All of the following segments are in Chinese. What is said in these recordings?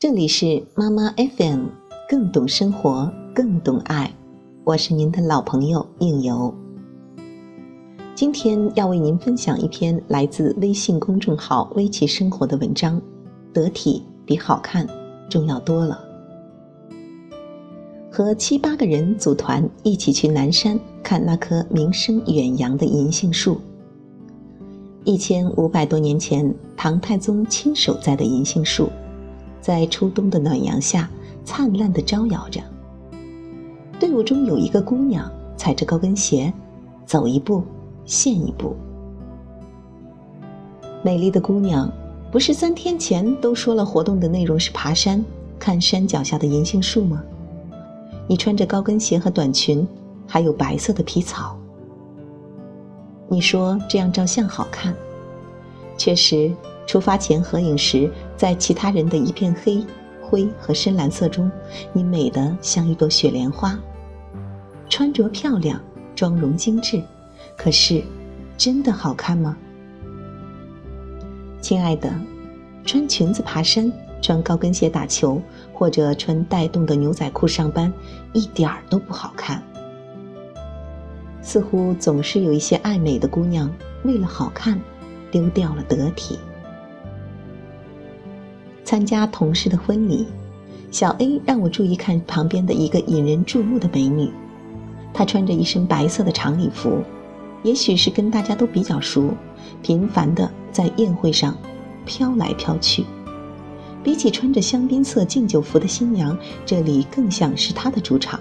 这里是妈妈 FM，更懂生活，更懂爱。我是您的老朋友应由。今天要为您分享一篇来自微信公众号“微奇生活”的文章，得体比好看重要多了。和七八个人组团一起去南山看那棵名声远扬的银杏树。一千五百多年前，唐太宗亲手栽的银杏树，在初冬的暖阳下灿烂的招摇着。队伍中有一个姑娘，踩着高跟鞋，走一步献一步。美丽的姑娘，不是三天前都说了活动的内容是爬山，看山脚下的银杏树吗？你穿着高跟鞋和短裙，还有白色的皮草。你说这样照相好看，确实，出发前合影时，在其他人的一片黑、灰和深蓝色中，你美得像一朵雪莲花。穿着漂亮，妆容精致，可是，真的好看吗？亲爱的，穿裙子爬山，穿高跟鞋打球，或者穿带洞的牛仔裤上班，一点儿都不好看。似乎总是有一些爱美的姑娘，为了好看，丢掉了得体。参加同事的婚礼，小 A 让我注意看旁边的一个引人注目的美女。她穿着一身白色的长礼服，也许是跟大家都比较熟，频繁的在宴会上飘来飘去。比起穿着香槟色敬酒服的新娘，这里更像是她的主场。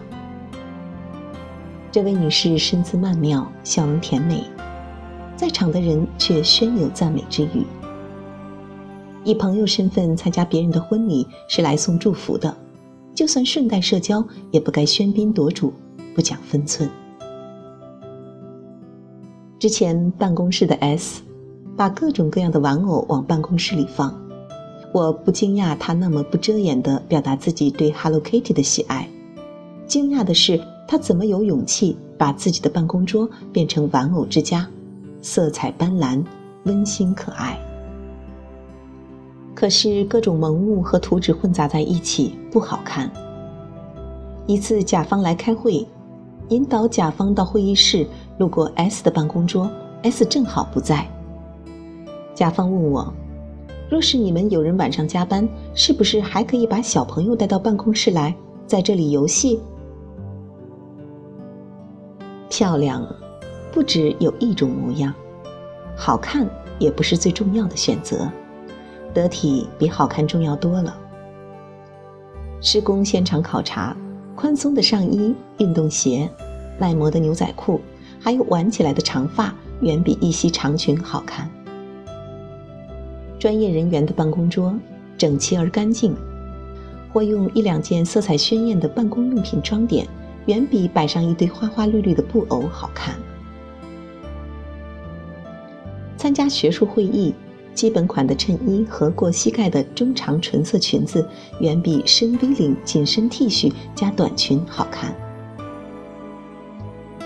这位女士身姿曼妙，笑容甜美，在场的人却宣有赞美之语。以朋友身份参加别人的婚礼是来送祝福的，就算顺带社交，也不该喧宾夺主，不讲分寸。之前办公室的 S，把各种各样的玩偶往办公室里放，我不惊讶他那么不遮掩地表达自己对 Hello Kitty 的喜爱，惊讶的是。他怎么有勇气把自己的办公桌变成玩偶之家，色彩斑斓，温馨可爱？可是各种萌物和图纸混杂在一起不好看。一次甲方来开会，引导甲方到会议室，路过 S 的办公桌，S 正好不在。甲方问我：“若是你们有人晚上加班，是不是还可以把小朋友带到办公室来，在这里游戏？”漂亮，不只有一种模样，好看也不是最重要的选择，得体比好看重要多了。施工现场考察，宽松的上衣、运动鞋、耐磨的牛仔裤，还有挽起来的长发，远比一袭长裙好看。专业人员的办公桌整齐而干净，或用一两件色彩鲜艳的办公用品装点。远比摆上一堆花花绿绿的布偶好看。参加学术会议，基本款的衬衣和过膝盖的中长纯色裙子，远比深 V 领紧身 T 恤加短裙好看。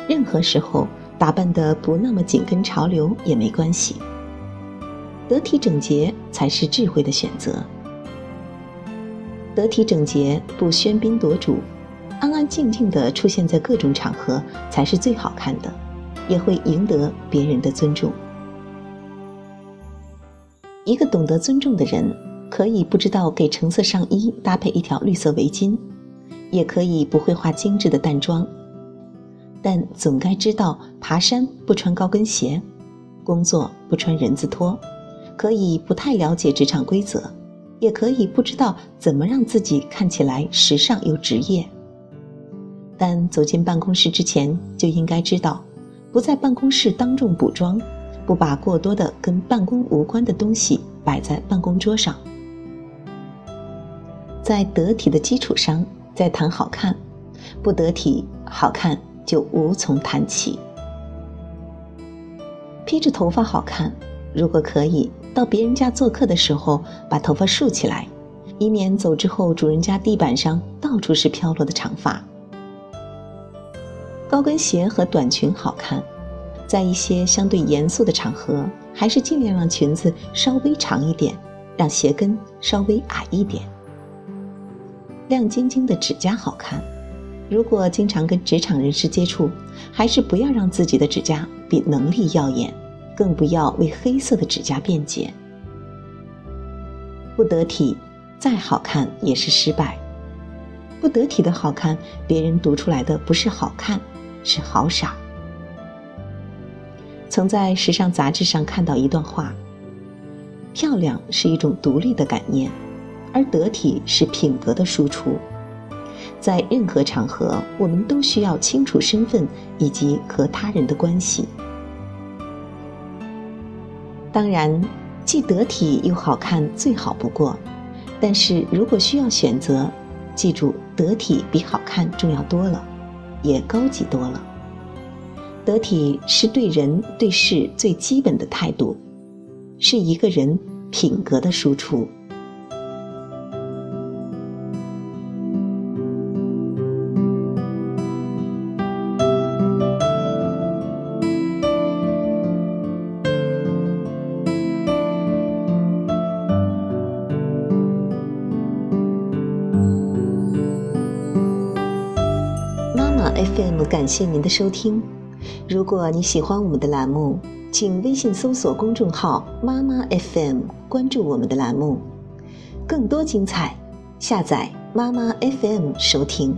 任何时候打扮的不那么紧跟潮流也没关系，得体整洁才是智慧的选择。得体整洁，不喧宾夺主。安安静静地出现在各种场合才是最好看的，也会赢得别人的尊重。一个懂得尊重的人，可以不知道给橙色上衣搭配一条绿色围巾，也可以不会化精致的淡妆，但总该知道爬山不穿高跟鞋，工作不穿人字拖，可以不太了解职场规则，也可以不知道怎么让自己看起来时尚又职业。但走进办公室之前，就应该知道，不在办公室当众补妆，不把过多的跟办公无关的东西摆在办公桌上，在得体的基础上再谈好看，不得体，好看就无从谈起。披着头发好看，如果可以，到别人家做客的时候把头发竖起来，以免走之后主人家地板上到处是飘落的长发。高跟鞋和短裙好看，在一些相对严肃的场合，还是尽量让裙子稍微长一点，让鞋跟稍微矮一点。亮晶晶的指甲好看。如果经常跟职场人士接触，还是不要让自己的指甲比能力耀眼，更不要为黑色的指甲辩解。不得体，再好看也是失败。不得体的好看，别人读出来的不是好看，是好傻。曾在时尚杂志上看到一段话：漂亮是一种独立的感念，而得体是品格的输出。在任何场合，我们都需要清楚身份以及和他人的关系。当然，既得体又好看最好不过，但是如果需要选择，记住，得体比好看重要多了，也高级多了。得体是对人对事最基本的态度，是一个人品格的输出。妈妈 FM 感谢您的收听。如果你喜欢我们的栏目，请微信搜索公众号“妈妈 FM”，关注我们的栏目，更多精彩，下载妈妈 FM 收听。